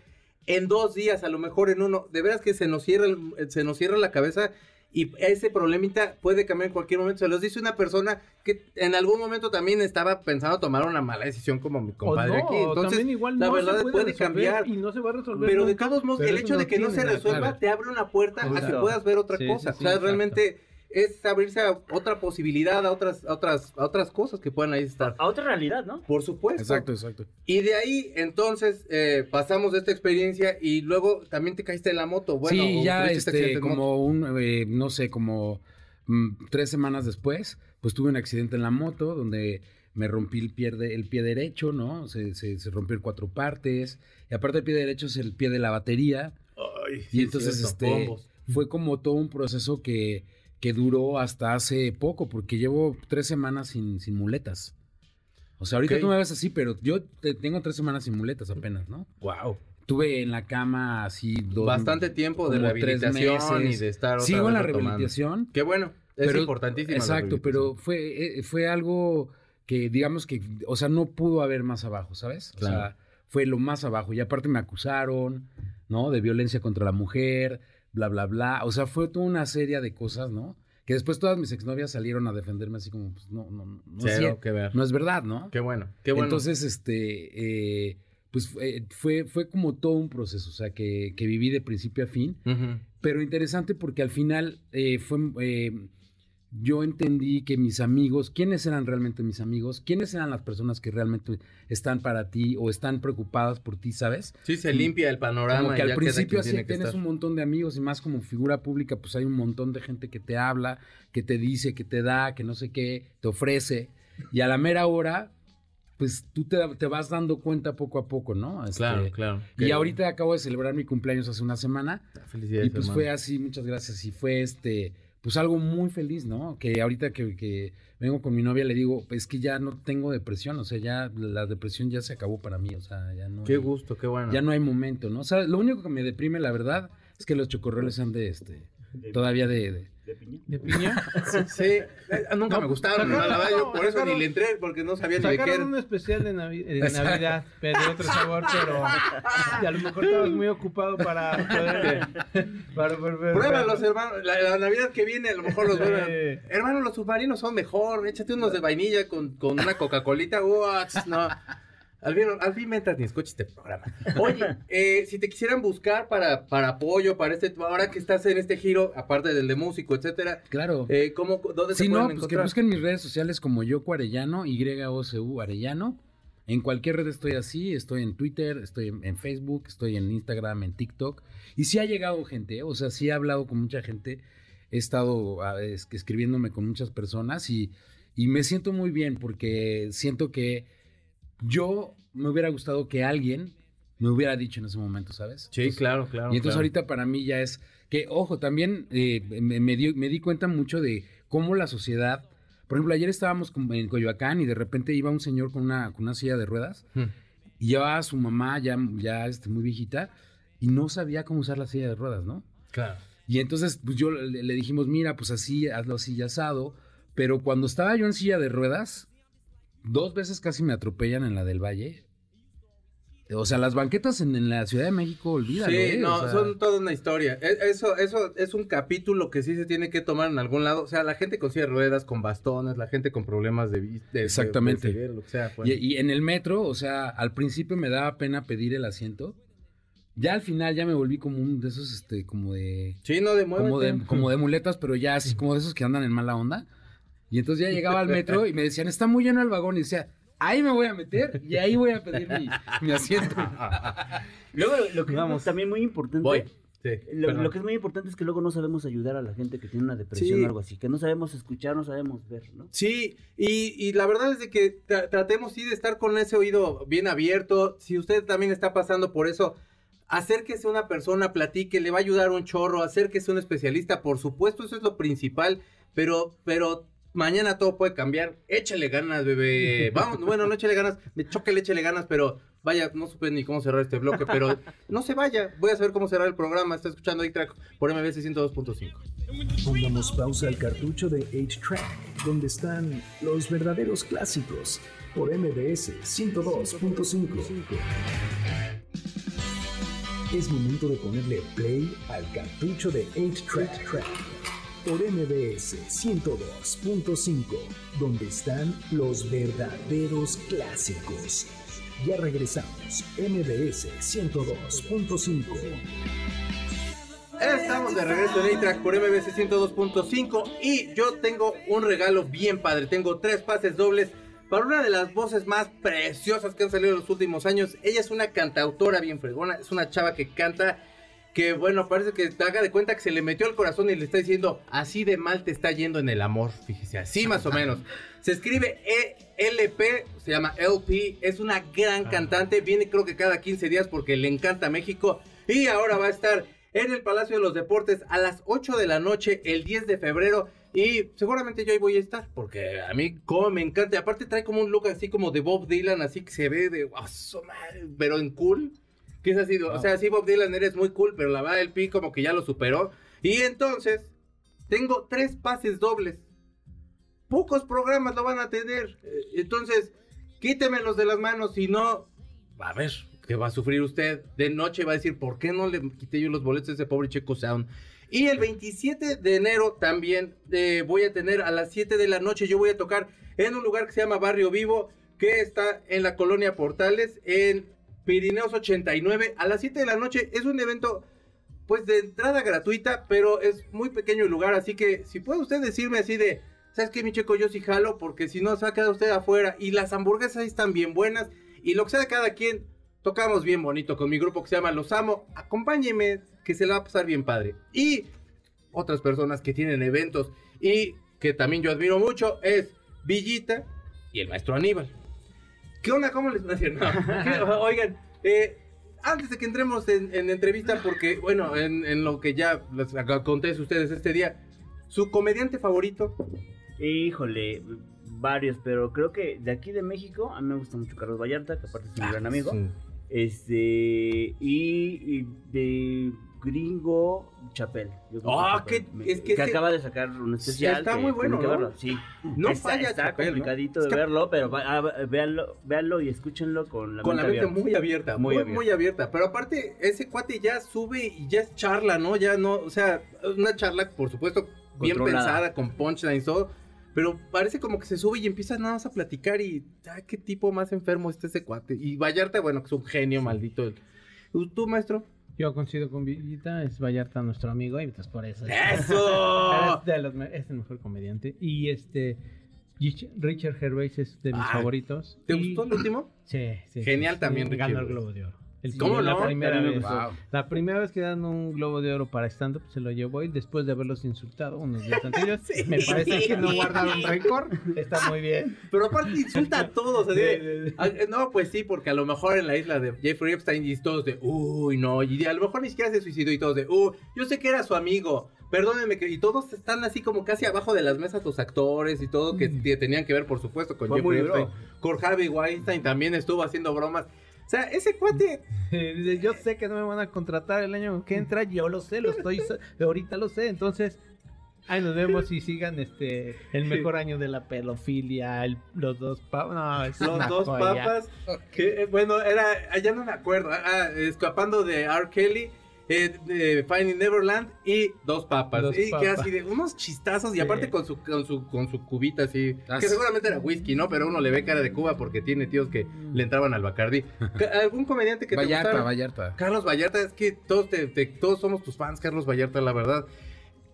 en dos días, a lo mejor en uno, de veras que se nos cierra, el- se nos cierra la cabeza Y ese problemita puede cambiar en cualquier momento. Se los dice una persona que en algún momento también estaba pensando tomar una mala decisión como mi compadre no, aquí. Entonces, también igual la se verdad puede cambiar. y no se va a resolver Pero de todos modos, Pero el hecho de que no se nada. resuelva Claro. te abre una puerta a que puedas ver otra Sí, cosa. sí, sí, o sea, exacto. realmente es abrirse a otra posibilidad, a otras, a otras, a otras cosas que puedan ahí estar. A otra realidad, ¿no? Por supuesto. Exacto, exacto. Y de ahí, entonces, eh, pasamos de esta experiencia y luego también te caíste en la moto. Bueno, sí, ya este, como un, eh, no sé, como mm, tres semanas después, pues tuve un accidente en la moto donde me rompí el pie, de- el pie derecho, ¿no? Se, se, se rompió en cuatro partes. Y aparte el pie derecho es el pie de la batería. Ay, Y sí, entonces cierto, este bombos. fue como todo un proceso que, que duró hasta hace poco, porque llevo tres semanas sin, sin muletas. O sea, ahorita tú me ves así, pero yo te- tengo tres semanas sin muletas apenas, ¿no? Wow. Estuve en la cama así dos, Bastante tiempo de rehabilitación y de estar otra Sigo en la rehabilitación. Qué bueno, es importantísimo. Exacto, pero fue, eh, fue algo que digamos que, o sea, no pudo haber más abajo, ¿sabes? O Claro. sea, fue lo más abajo. Y aparte me acusaron, ¿no? De violencia contra la mujer, bla, bla, bla. O sea, fue toda una serie de cosas, ¿no? Que después todas mis exnovias salieron a defenderme así como, pues no, no, no, es, Cero que ver. no es verdad, ¿no? Qué bueno, qué bueno. Entonces, este, eh, pues fue, fue, fue como todo un proceso, o sea, que, que viví de principio a fin pero interesante porque al final eh, fue eh, yo entendí que mis amigos, quiénes eran realmente mis amigos, quiénes eran las personas que realmente están para ti o están preocupadas por ti, ¿sabes? Sí, se limpia el panorama. Como que y al ya principio así tienes estar. un montón de amigos y más como figura pública, pues hay un montón de gente que te habla, que te dice, que te da, que no sé qué, te ofrece. Y a la mera hora, pues tú te, te vas dando cuenta poco a poco, ¿no? Este, Claro, claro. Y ahorita acabo de celebrar mi cumpleaños hace una semana. Felicidades, Y pues hermano. fue así, muchas gracias. Y fue este, pues algo muy feliz, ¿no? Que ahorita que, que vengo con mi novia le digo, es que ya no tengo depresión, o sea, ya la depresión ya se acabó para mí, o sea, ya no. Qué hay- gusto, qué bueno. Ya no hay momento, ¿no? O sea, lo único que me deprime, la verdad, es que los chocorroles sean de este, todavía de, de- ¿De piña? ¿De piña? Sí, eh, nunca No, me gustaron. sacaron- la verdad, yo por eso ni le entré, porque no sabía ni de qué era. un especial de, Navi- de Navidad, pero de otro sabor, pero y a lo mejor estabas muy ocupado para poder... Para poder ver- Pruébalos, hermano. La, la Navidad que viene, a lo mejor los Sí. vuelven. Hermano, los submarinos son mejor. Échate unos de vainilla con, con una Coca-Colita. What? No. Al fin, al fin ni escuchas este programa. Oye, eh, si te quisieran buscar para, para apoyo, para este, ahora que estás en este giro, aparte del de músico, etcétera, Claro. eh, ¿cómo, ¿dónde si te no, pueden pues que busquen mis redes sociales como Yoko Arellano, Y-O-C-U Arellano. En cualquier red estoy así, estoy en Twitter, estoy en, Facebook, estoy en Instagram, en TikTok. Y sí ha llegado gente, ¿eh? o sea, sí he hablado con mucha gente, he estado ah, es- escribiéndome con muchas personas y, y me siento muy bien porque siento que yo me hubiera gustado que alguien me hubiera dicho en ese momento, ¿sabes? Sí, Entonces, claro, claro. y entonces claro. ahorita para mí ya es que, ojo, también eh, me, me dio- me di cuenta mucho de cómo la sociedad, por ejemplo, ayer estábamos en Coyoacán y de repente iba un señor con una, con una silla de ruedas Hmm. y llevaba a su mamá ya, ya este, muy viejita y no sabía cómo usar la silla de ruedas, ¿no? Claro. Y entonces pues yo le, le dijimos, mira, pues así, hazlo así asado, pero cuando estaba yo en silla de ruedas, dos veces casi me atropellan en la del Valle. O sea, las banquetas en, en la Ciudad de México, olvídalo. Sí, ¿eh? O no, sea, son toda una historia. E- Eso, eso es un capítulo que sí se tiene que tomar en algún lado. O sea, la gente con silla de ruedas, con bastones, la gente con problemas de vista. Exactamente. lo que sea, pues. Y, y en el metro, o sea, al principio me daba pena pedir el asiento. Ya al final ya me volví como un de esos, este, como de, Sí, no, de como de, muévete. como de muletas, pero ya así como de esos que andan en mala onda. Y entonces ya llegaba al metro y me decían, está muy lleno el vagón. Y decía, ahí me voy a meter y ahí voy a pedir mi, mi asiento. Luego, lo que Vamos. es también muy importante... Voy. Sí, Lo, que es muy importante es que luego no sabemos ayudar a la gente que tiene una depresión Sí. o algo así, que no sabemos escuchar, no sabemos ver, ¿no? Sí, y, y la verdad es de que tra- tratemos sí de estar con ese oído bien abierto. Si usted también está pasando por eso, acérquese a una persona, platique, le va a ayudar un chorro, acérquese a un especialista, por supuesto, eso es lo principal, pero, pero mañana todo puede cambiar. Échale ganas, bebé. Vamos, bueno, no échale ganas, me choque, échale ganas, pero vaya, no supe ni cómo cerrar este bloque, pero no se vaya. Voy a saber cómo cerrar el programa. Está escuchando A-Track por MBC 102.5. Pongamos pausa al cartucho de 8-Track, donde están los verdaderos clásicos, por MBS 102.5. Es momento de ponerle play al cartucho de 8-Track. Por MBS 102.5, donde están los verdaderos clásicos. Ya regresamos, MBS 102.5. Estamos de regreso en A-Track por MBC 102.5 y yo tengo un regalo bien padre. Tengo tres pases dobles para una de las voces más preciosas que han salido en los últimos años. Ella es una cantautora bien fregona, es una chava que canta que bueno, parece que te haga de cuenta que se le metió al corazón y le está diciendo, así de mal te está yendo en el amor, fíjese, así más o menos. Se escribe ELP, se llama LP, es una gran cantante, viene creo que cada 15 días porque le encanta México y ahora va a estar en el Palacio de los Deportes a las 8 de la noche el 10 de febrero. Y seguramente yo ahí voy a estar, porque a mí como me encanta. Aparte trae como un look así como de Bob Dylan, así que se ve de, "Ah, su madre", pero en cool. Que es así, o sea, sí Bob Dylan eres muy cool, pero la verdad el pi como que ya lo superó. Y entonces, tengo tres pases dobles. Pocos programas lo van a tener. Eh, Entonces, quítemelos de las manos, si no, a ver, que va a sufrir usted. De noche va a decir, ¿por qué no le quité yo los boletos a ese pobre Checo Sound? Y el 27 de enero también eh, voy a tener a las 7 de la noche, yo voy a tocar en un lugar que se llama Barrio Vivo, que está en la colonia Portales, en Pirineos 89, a las 7 de la noche. Es un evento, pues, de entrada gratuita, pero es muy pequeño el lugar, así que si puede usted decirme así de, ¿sabes qué, mi checo? Yo sí jalo, porque si no, se va a quedar usted afuera. Y las hamburguesas están bien buenas, y lo que sea de cada quien, tocamos bien bonito con mi grupo que se llama Los Amo. Acompáñeme, que se la va a pasar bien padre. Y otras personas que tienen eventos y que también yo admiro mucho es Villita y el maestro Aníbal. ¿Qué onda? ¿Cómo les nació? Oigan, eh, antes de que entremos en, en entrevista, porque, bueno, en, en lo que ya les conté a ustedes este día, su comediante favorito. Híjole, varios, pero creo que de aquí de México, a mí me gusta mucho Carlos Vallarta, que aparte es un gran amigo. Sí. Este, y, y de gringo, Chapel. Que Ah, Chappelle. que- es que ese- acaba de sacar un especial. está que muy bueno, que ¿no? verlo, Sí. No está, falla está Chappelle, ¿no? complicadito de que- verlo, pero ah, véanlo, véanlo y escúchenlo con la Con la mente mente abierta. muy abierta, muy, Muy muy abierta. Pero aparte, ese cuate ya sube y ya es charla, ¿no? Ya no, o sea, una charla, por supuesto, bien pensada, con punchlines y todo. Pero parece como que se sube y empieza nada más a platicar y, ah, qué tipo más enfermo está ese cuate. Y Vallarta, bueno, que es un genio maldito. ¿Tú, maestro? Yo coincido con Villita, es Vallarta nuestro amigo y pues por eso. ¡Eso! Es, los es el mejor comediante. Y este Rich- Richard Gervais es de mis Ah, favoritos. ¿Te Y- gustó el último? Sí, sí. Genial sí, también, Richard Ganó el. Globo de Oro. El- ¿Cómo la no? Primera También me vez. Wow. la primera vez que dan un Globo de Oro para stand-up se lo llevó él después de haberlos insultado unos días anteriores. Sí. Me parece que no guardaron récord. Está muy bien. Pero aparte insulta a todos. así de- eh, No, pues sí, porque a lo mejor en la isla de Jeffrey Epstein y todos de, uy, no, y a lo mejor ni siquiera se suicidó y todos de, uy, yo sé que era su amigo, perdónenme, que... y todos están así como casi abajo de las mesas los actores y todo, que Mm. tenían que ver, por supuesto, con Fue Jeffrey. Epstein. Con Harvey Weinstein también estuvo haciendo bromas. O sea, ese cuate, Dice, yo sé que no me van a contratar el año que entra, yo lo sé, lo estoy, ahorita lo sé, entonces ahí nos vemos y sigan este el mejor año de la pedofilia, el- los dos papas, no, es los dos joya. papas, que, eh, bueno, era, ah, ya no me acuerdo, ah, escapando de R. Kelly, eh, de Finding Neverland y dos papas. Dos y que papas. así de unos chistazos y aparte con su, con su, con su cubita así, Ah, que seguramente era whisky, ¿no? Pero uno le ve cara de Cuba porque tiene tíos que le entraban al Bacardí. Ca- ¿Algún comediante que te Vallarta, gustara? Vallarta. Carlos Vallarta, es que todos, te- te- todos somos tus fans, Carlos Vallarta, la verdad.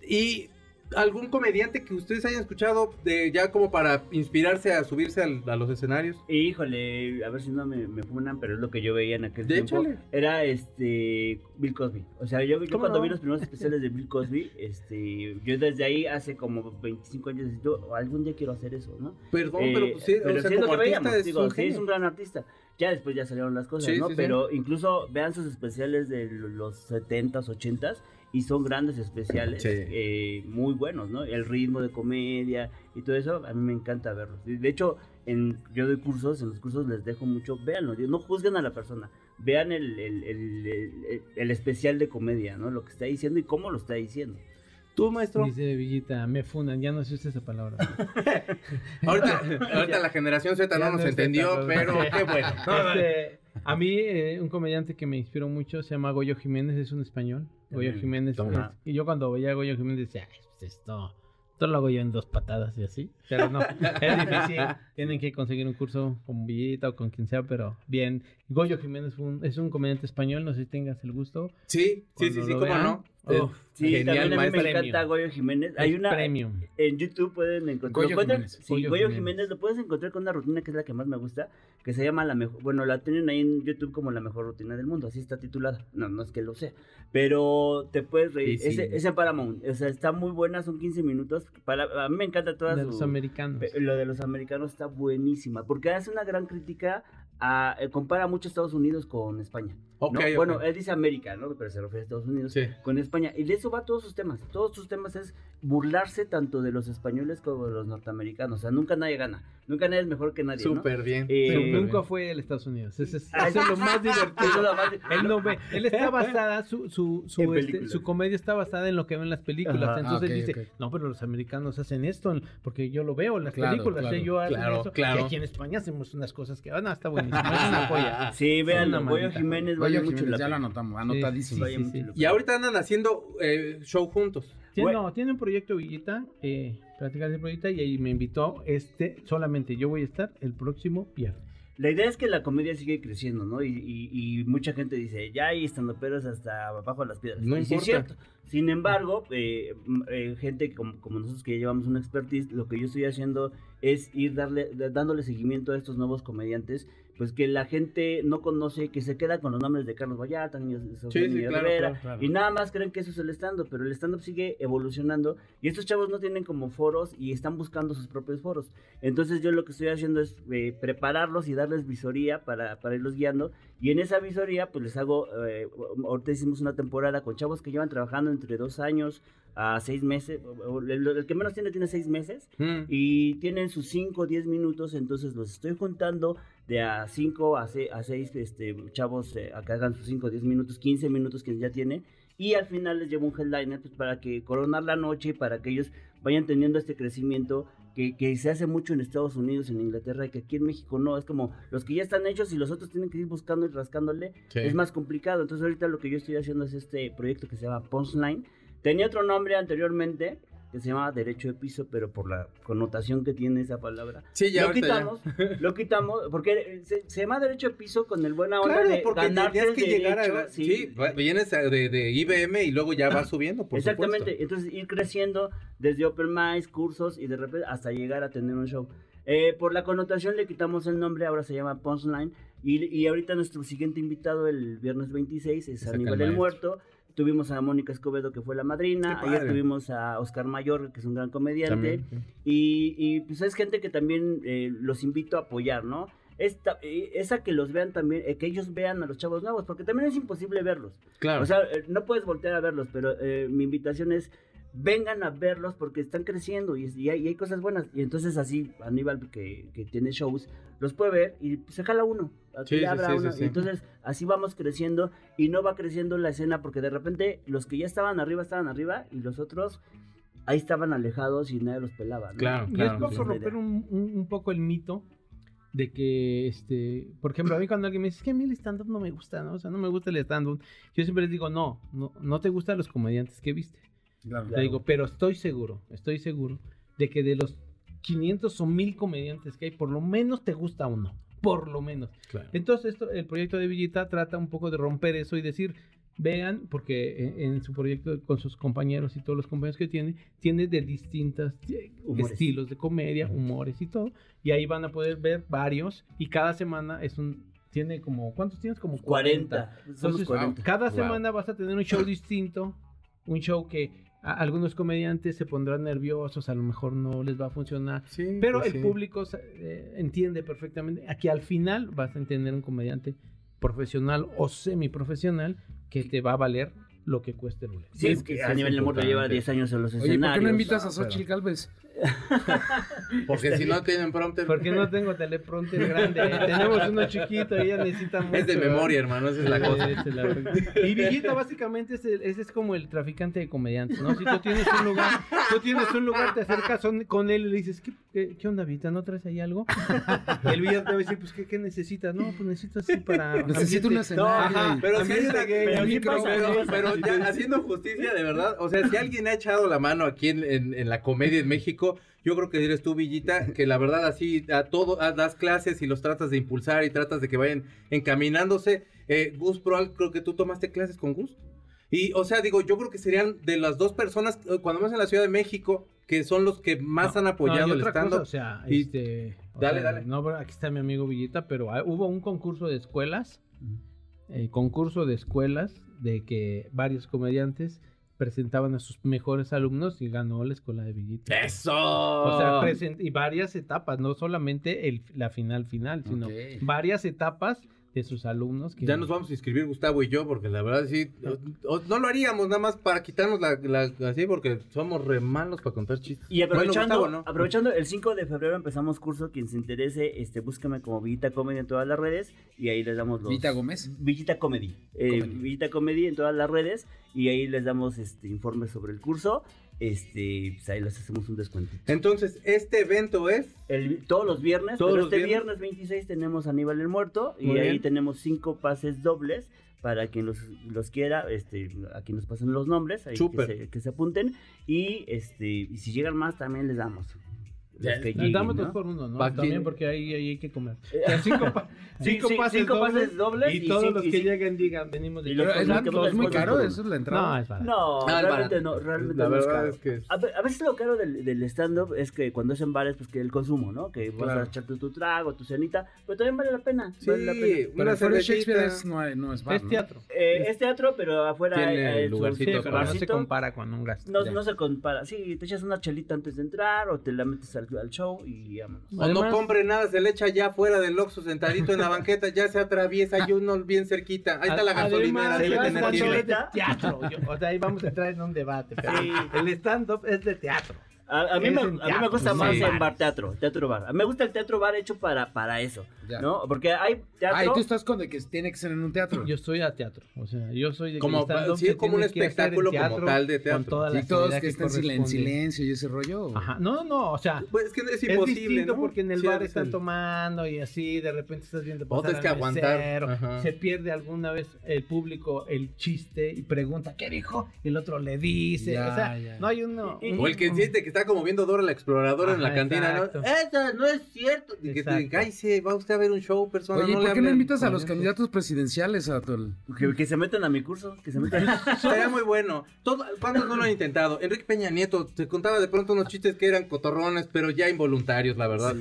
Y algún comediante que ustedes hayan escuchado de ya como para inspirarse a subirse al- a los escenarios. Híjole, a ver si no me, me funan, pero es lo que yo veía en aquel De tiempo. échale. Era este Bill Cosby. O sea, yo, yo ¿Cómo cuando no? vi los primeros especiales de Bill Cosby, este, yo desde ahí hace como 25 años yo algún día quiero hacer eso, ¿no? Perdón, Eh, pero pues sí, pero o sea, sí es lo como que artista veíamos, es digo, un sí es un gran artista. Ya después ya salieron las cosas, Sí, ¿no? pero incluso vean sus especiales de los 70s, 80s y son grandes especiales, Sí. eh, muy buenos, ¿no? El ritmo de comedia y todo eso, a mí me encanta verlos. De hecho, en, yo doy cursos, en los cursos les dejo mucho, véanlo, no juzguen a la persona, vean el, el, el- el- el especial de comedia, ¿no? Lo que está diciendo y cómo lo está diciendo. Tú, maestro. Dice Villita, me funan, ya no se usa esa palabra. Ahorita, ahorita la generación Z no nos no entendió, Z, pero qué bueno. Este, A mí, eh, un comediante que me inspiró mucho se llama Goyo Jiménez, es un español. Goyo. Jiménez. Toma. y yo cuando veía a Goyo Jiménez decía, "Ay, pues esto, esto lo hago yo en dos patadas y así. Pero no, es difícil. Tienen que conseguir un curso con Villita o con quien sea, pero bien. Goyo Jiménez fue un- es un comediante español, no sé si tengas el gusto. Sí, sí, sí, sí, cómo vean, no. Uf, Sí, Genial, también a mí me encanta Goyo Jiménez. Hay es una premium. en YouTube pueden encontrar. Goyo encuentran- Jiménez. Sí, Goyo Goyo, Jiménez. Jiménez. lo puedes encontrar con una rutina que es la que más me gusta, que se llama la mejor. Bueno, la tienen ahí en YouTube como la mejor rutina del mundo, así está titulada. No, no es que lo sea, pero te puedes reír. Sí, sí. Ese, ese Paramount, o sea, está muy buena, son 15 minutos. Para, a mí me encanta toda De su- los americanos. Lo de los americanos está buenísima, porque hace una gran crítica a, eh, compara mucho Estados Unidos con España. Bueno, él dice América, ¿no? Pero se refiere a Estados Unidos Sí. con España. Y de eso va todos sus temas. Todos sus temas es burlarse tanto de los españoles como de los norteamericanos. O sea, nunca nadie gana. Nunca nadie es mejor que nadie. ¿no? Súper bien. Eh, súper nunca bien. fue el Estados Unidos. Eso es, Ah, eso es lo más divertido. es lo más- Él no ve, él está basada, su, su, este, su comedia está basada en lo que ven las películas. Ajá. Entonces Ah, ok, él dice, no, pero los americanos hacen esto, porque yo lo veo en las Claro, películas, claro, ellos hacen claro, eso. claro. Y aquí en España hacemos unas cosas que, ah, no, está buenísimo, es una joya. Sí, vean, Goyo Jiménez Goyo mucho Jiménez, la ya lo anotamos, anotadísimo. Sí, sí. Y ahorita andan haciendo eh, show juntos. No, tiene un proyecto Villita, eh, platicar de proyecto, y ahí me invitó este, solamente yo voy a estar el próximo viernes. La idea es que la comedia sigue creciendo, ¿no? Y, y- y mucha gente dice, ya hay estandoperos hasta abajo de las piedras. No y sí es importa. cierto. Sin embargo, eh, eh, gente como, como nosotros que ya llevamos una expertise, lo que yo estoy haciendo es ir darle, da- dándole seguimiento a estos nuevos comediantes, pues que la gente no conoce, que se queda con los nombres de Carlos Vallarta, Niño Sofía Sí, sí, claro. y nada más creen que eso es el stand-up, pero el stand-up sigue evolucionando y estos chavos no tienen como foros y están buscando sus propios foros. Entonces yo lo que estoy haciendo es eh, prepararlos y darles visoría para, para irlos guiando y en esa visoría pues les hago, eh, ahorita hicimos una temporada con chavos que llevan trabajando entre dos años a seis meses, el, el que menos tiene tiene seis meses Mm. y tienen sus 5 o 10 minutos, entonces los estoy juntando de a 5 a 6 este, chavos eh, a que hagan sus 5 o 10 minutos, 15 minutos que ya tienen. Y al final les llevo un headliner pues, para que coronar la noche, para que ellos vayan teniendo este crecimiento que, que se hace mucho en Estados Unidos, en Inglaterra, y que aquí en México no. Es como los que ya están hechos y los otros tienen que ir buscando y rascándole. Sí. Es más complicado. Entonces ahorita lo que yo estoy haciendo es este proyecto que se llama Punchline. Tenía otro nombre anteriormente que se llamaba Derecho de Piso, pero por la connotación que tiene esa palabra. Sí, ya lo ahorita ya. quitamos, lo quitamos, porque se, se llama Derecho de Piso con el buena onda Claro, de porque tenías que llegar a sí. sí, va- vienes de, de IBM y luego ya vas subiendo, por Exactamente, supuesto. entonces ir creciendo desde open mics, cursos y de repente hasta llegar a tener un show. Eh, por la connotación le quitamos el nombre, ahora se llama Punchline y, y ahorita nuestro siguiente invitado el viernes 26 es Aníbal el. Muerto. Tuvimos a Mónica Escobedo que fue la madrina, ayer tuvimos a Oscar Mayor que es un gran comediante. También. Y, y, pues es gente que también eh, los invito a apoyar, ¿no? Esta, eh, esa que los vean también, eh, que ellos vean a los chavos nuevos, porque también es imposible verlos. Claro. O sea, eh, no puedes voltear a verlos, pero eh, mi invitación es vengan a verlos porque están creciendo y, y hay, y hay cosas buenas. Y entonces así Aníbal, que, que tiene shows, los puede ver y se jala uno. a que Sí, sí, abra sí, uno. sí, sí. Y entonces así vamos creciendo y no va creciendo la escena porque de repente los que ya estaban arriba estaban arriba y los otros ahí estaban alejados y nadie los pelaba. ¿no? Claro, Y claro. Esa es la romper un- un poco el mito de que, este, por ejemplo, a mí cuando alguien me dice, es que a mí el stand-up no me gusta, ¿no? O sea, no me gusta el stand-up. Yo siempre les digo, no, no, no te gustan los comediantes que viste. Claro. Le digo, pero estoy seguro, estoy seguro de que de los 500 o 1000 comediantes que hay, por lo menos te gusta uno. Por lo menos. Claro. Entonces, esto, el proyecto de Villita trata un poco de romper eso y decir, vean, porque en, en su proyecto con sus compañeros y todos los compañeros que tiene, tiene de distintos eh, Humores. estilos de comedia, humores y todo. Y ahí van a poder ver varios y cada semana es un... Tiene como, ¿cuántos tienes? Como 40. 40. Somos Entonces, 40. cada Wow. semana vas a tener un show distinto, un show que a- algunos comediantes se pondrán nerviosos, a lo mejor no les va a funcionar, Sí, pero pues el sí. público eh, entiende perfectamente. Aquí al final vas a entender un comediante profesional o semiprofesional que te va a valer lo que cueste el boleto. Sí, es que a nivel de muerto lleva importante. 10 años en los Oye, ¿por escenarios. qué no invitas a Ah, Xochitl Galvez? Porque si no tienen prompter. Porque no tengo teleprompter grande. Tenemos uno chiquito y ella necesita mucho. Es de memoria, hermano, esa es la cosa. Es la. Y Villita básicamente es el- ese es como el traficante de comediantes, ¿no? Si tú tienes un lugar, tú tienes un lugar, te acercas son- con él y le dices, ¿qué, qué, qué onda, Villita? ¿No traes ahí algo? Y el Villita te va a decir, pues, ¿qué, qué necesitas? No, pues necesito así para... Necesito una No, ajá, pero si hay una gay, pero, pero- ya haciendo justicia de verdad, o sea, si alguien ha echado la mano aquí en, en- en la comedia en México, yo creo que eres tú, Villita, que la verdad así a todo a- das clases y los tratas de impulsar y tratas de que vayan encaminándose. Eh, Gus Proal, creo que tú tomaste clases con Gus. Y, o sea, digo, yo creo que serían de las dos personas, eh, cuando más en la Ciudad de México, que son los que más han No, apoyado y el otra cosa, o sea, Y- este, o Dale, sea, dale. No, aquí está mi amigo Villita, pero ah, hubo un concurso de escuelas, eh, concurso de escuelas, de que varios comediantes presentaban a sus mejores alumnos y ganó la escuela de Villita. ¡Eso! O sea, present- y varias etapas, no solamente el, la final final, sino varias etapas de sus alumnos. Que Ya nos vamos a inscribir Gustavo y yo, porque la verdad sí, o- o- no lo haríamos nada más para quitarnos la, la- así, porque somos re malos para contar chistes. Y aprovechando, Bueno, Gustavo, ¿no? aprovechando, el 5 de febrero empezamos curso. Quien se interese, este, búscame como Villita Comedy en todas las redes y ahí les damos los. Vita Gómez. Villita Comedy. Eh, Comedy. Villita Comedy en todas las redes y ahí les damos este informes sobre el curso. Este, pues ahí les hacemos un descuento. Entonces, este evento es El- todos los viernes, Todos pero los este viernes. viernes 26 tenemos Aníbal el Muerto y ahí tenemos cinco pases dobles para quien los, los quiera, este, aquí nos pasan los nombres, ahí que se, que se apunten y este y si llegan más también les damos. Ya, que lleguen, damos ¿no? dos por uno, ¿no? Pa' También porque ahí, ahí hay que comer. O sea, cinco, pa- Sí, cinco sí, pases, cinco dobles, pases dobles y y todos los y que cinco- lleguen digan, venimos de Pero es, es muy caro, eso es la entrada. No, es barato. No, es realmente no, realmente La no es verdad caro. es que- A, a veces lo caro del, del stand-up es que cuando es en bares, pues que el consumo, ¿no? Que vas Claro. a echarte tu trago, tu cenita, pero también vale la pena. Sí, vale la pena. Pero una de Shakespeare es, no, hay- no es bar, Es ¿no? teatro. Eh, es teatro, pero afuera hay, lugarcito Sí, pero no se compara con un gasto. No, no se compara. Sí, te echas una chelita antes de entrar o te la metes al, al show y vámonos. O no Además- compre nada, se le echa ya fuera del Oxxo, sentadito en la banqueta, ya se atraviesa, hay uno bien cerquita. Ahí está la gasolinera, debe además, tener teatro. Yo- o sea, ahí vamos a entrar en un debate. pero Sí. El stand-up es de teatro. A, a mí Es me, a mí me gusta sí. más Sí. en bar teatro, teatro bar. Me gusta el teatro bar hecho para, para eso, Ya. ¿no? Porque hay teatro... Ah, y tú estás con de que tiene que ser en un teatro. Yo soy a teatro. O sea, yo soy de que Como- sí, como un espectáculo como teatro tal de teatro. Y todos seriedad que estén silen- en silencio y ese rollo. Ajá. No, no, o sea, Pues es que es es imposible, distinto ¿no? porque en el Sí, bar es están el- tomando y así, de repente estás viendo Otra pasar es que aguantar. se pierde alguna vez el público el chiste y pregunta, ¿qué dijo? Y el otro le dice, Ya, o sea, ya. no hay uno... un- O el que siente que está como viendo Dora la exploradora en la cantina, exacto. ¿no? Eso no es cierto. Y que te Exacto. diga, "Ay, sí, va usted a ver un show, persona. Oye, no ¿por le qué no invitas a los eso". candidatos presidenciales a todo Que, que se metan a mi curso, que se metan... Sería muy bueno. Todo, ¿Cuántos no lo han intentado? Enrique Peña Nieto te contaba de pronto unos chistes que eran cotorrones, pero ya involuntarios, la verdad.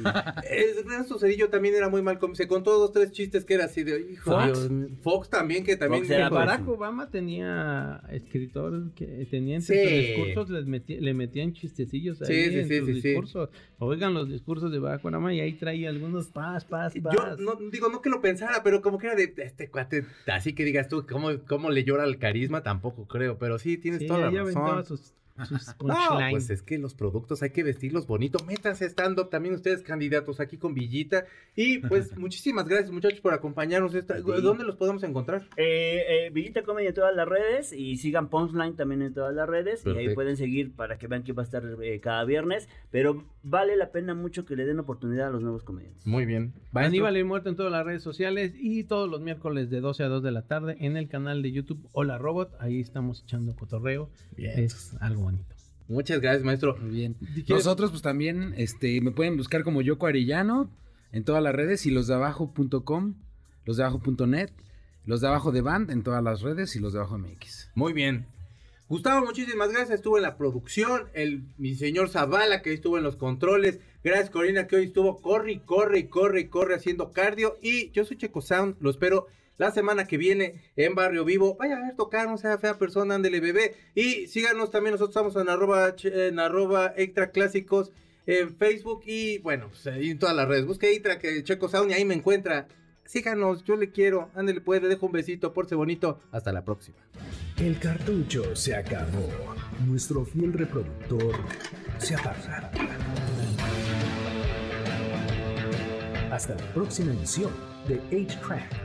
Eh, Ernesto Cedillo también era muy mal. Se contó dos, tres chistes que era así de. Hijo, Fox. Dios. Fox también, que también. Fox Barack Obama tenía escritores que tenían Sí. entre sus discursos, les le metían chistecillos ahí Sí, sí, en sí, sus sí, sí. discursos. Oigan los discursos de Barack Obama y ahí traía algunos paz, paz, paz. Yo no digo, no que lo pensara, pero como que era de este cuate, así que digas tú, ¿cómo, cómo le llora el carisma? Tampoco creo, pero sí, tienes toda la razón. sus, sus No, pues es que los productos hay que vestirlos bonito. Métanse stand-up también ustedes candidatos aquí con Villita. Y pues muchísimas gracias muchachos por acompañarnos. Esta... ¿Dónde los podemos encontrar? Eh, eh, Villita Comedy en todas las redes y sigan Punchline también en todas las redes y ahí pueden seguir para que vean que va a estar eh, cada viernes, pero vale la pena mucho que le den oportunidad a los nuevos comediantes. Muy bien. Aníbal y Muerto en todas las redes sociales y todos los miércoles de 12 a 2 de la tarde en el canal de YouTube Hola Robot. Ahí estamos echando cotorreo. Bien. Es algo bonito. Muchas gracias, maestro. Muy bien. ¿Quieres- Nosotros, pues también, este, me pueden buscar como Yoko Arellano en todas las redes y los de abajo.com, los de abajo.net, los de abajo de band en todas las redes y los de abajo MX. Muy bien. Gustavo, muchísimas gracias. Estuvo en la producción. El, mi señor Zavala, que estuvo en los controles. Gracias, Corina, que hoy estuvo corre, y corre, y corre, y corre haciendo cardio. Y yo soy Checo Sound. Lo espero la semana que viene en Barrio Vivo. Vaya a ver tocar, no sea fea persona, ándele bebé. Y síganos también. Nosotros estamos en arroba, arroba extra clásicos en Facebook. Y bueno, pues en todas las redes. Busque extra que Checo Sound y ahí me encuentra. Síganos, yo le quiero. Ándele, pues, le dejo un besito, porce bonito. Hasta la próxima. El cartucho se acabó. Nuestro fiel reproductor se apaga. Hasta la próxima emisión de 8-Track,